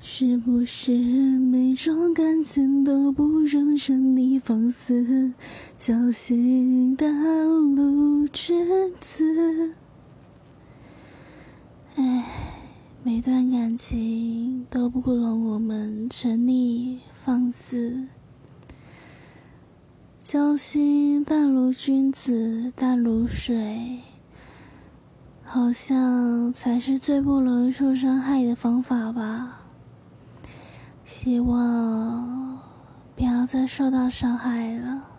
是不是每种感情都不容沉溺放肆？侥幸的路君子。唉，每段感情都不容我们沉溺放肆。交心淡如君子，淡如水，好像才是最不容易受伤害的方法吧。希望不要再受到伤害了。